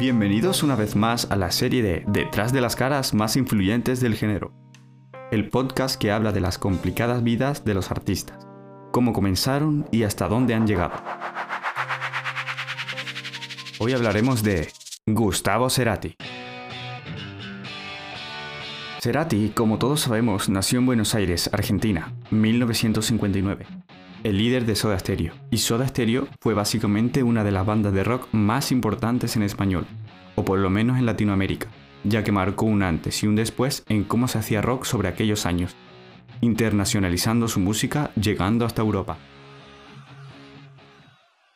Bienvenidos una vez más a la serie de Detrás de las caras más influyentes del género, el podcast que habla de las complicadas vidas de los artistas, cómo comenzaron y hasta dónde han llegado. Hoy hablaremos de Gustavo Cerati. Cerati, como todos sabemos, nació en Buenos Aires, Argentina, 1959 el líder de Soda Stereo. Y Soda Stereo fue básicamente una de las bandas de rock más importantes en español, o por lo menos en Latinoamérica, ya que marcó un antes y un después en cómo se hacía rock sobre aquellos años, internacionalizando su música llegando hasta Europa.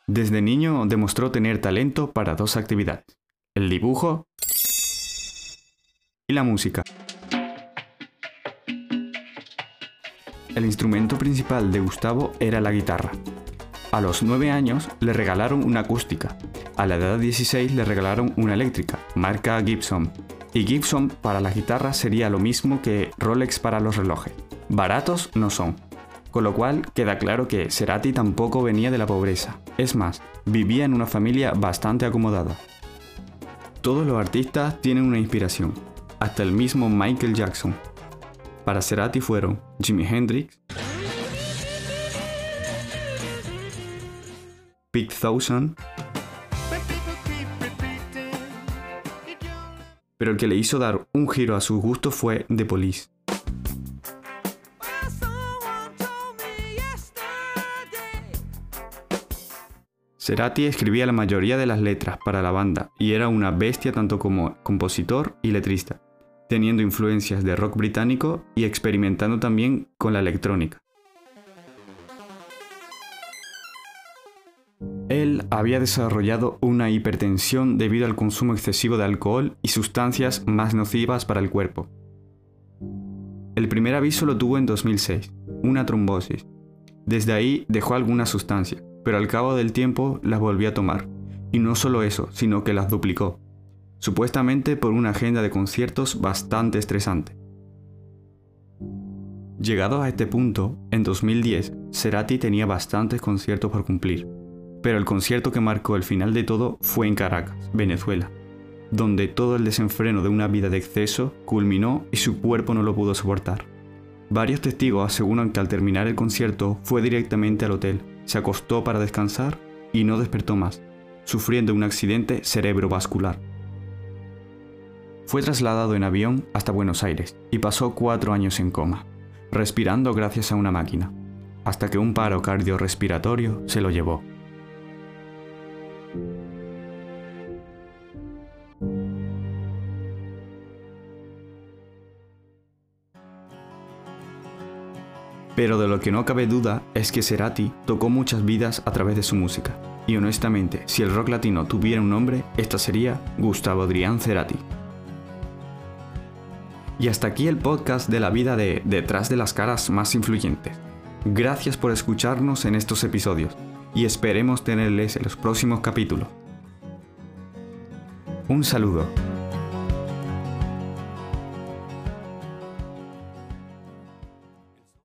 Desde niño demostró tener talento para dos actividades, el dibujo y la música. El instrumento principal de Gustavo era la guitarra. A los 9 años le regalaron una acústica. A la edad de 16 le regalaron una eléctrica, marca Gibson. Y Gibson para la guitarra sería lo mismo que Rolex para los relojes. Baratos no son. Con lo cual queda claro que Cerati tampoco venía de la pobreza. Es más, vivía en una familia bastante acomodada. Todos los artistas tienen una inspiración, hasta el mismo Michael Jackson. Para Cerati fueron Jimi Hendrix, Pete Thousand, pero el que le hizo dar un giro a su gusto fue The Police. Cerati escribía la mayoría de las letras para la banda y era una bestia tanto como compositor y letrista teniendo influencias de rock británico y experimentando también con la electrónica. Él había desarrollado una hipertensión debido al consumo excesivo de alcohol y sustancias más nocivas para el cuerpo. El primer aviso lo tuvo en 2006, una trombosis. Desde ahí dejó algunas sustancias, pero al cabo del tiempo las volvió a tomar. Y no solo eso, sino que las duplicó, supuestamente por una agenda de conciertos bastante estresante. Llegado a este punto, en 2010, Cerati tenía bastantes conciertos por cumplir, pero el concierto que marcó el final de todo fue en Caracas, Venezuela, donde todo el desenfreno de una vida de exceso culminó y su cuerpo no lo pudo soportar. Varios testigos aseguran que al terminar el concierto fue directamente al hotel, se acostó para descansar y no despertó más, sufriendo un accidente cerebrovascular. Fue trasladado en avión hasta Buenos Aires y pasó cuatro años en coma, respirando gracias a una máquina, hasta que un paro cardiorrespiratorio se lo llevó. Pero de lo que no cabe duda es que Cerati tocó muchas vidas a través de su música. Y honestamente, si el rock latino tuviera un nombre, esta sería Gustavo Adrián Cerati. Y hasta aquí el podcast de la vida de Detrás de las caras más influyentes. Gracias por escucharnos en estos episodios y esperemos tenerles en los próximos capítulos. Un saludo.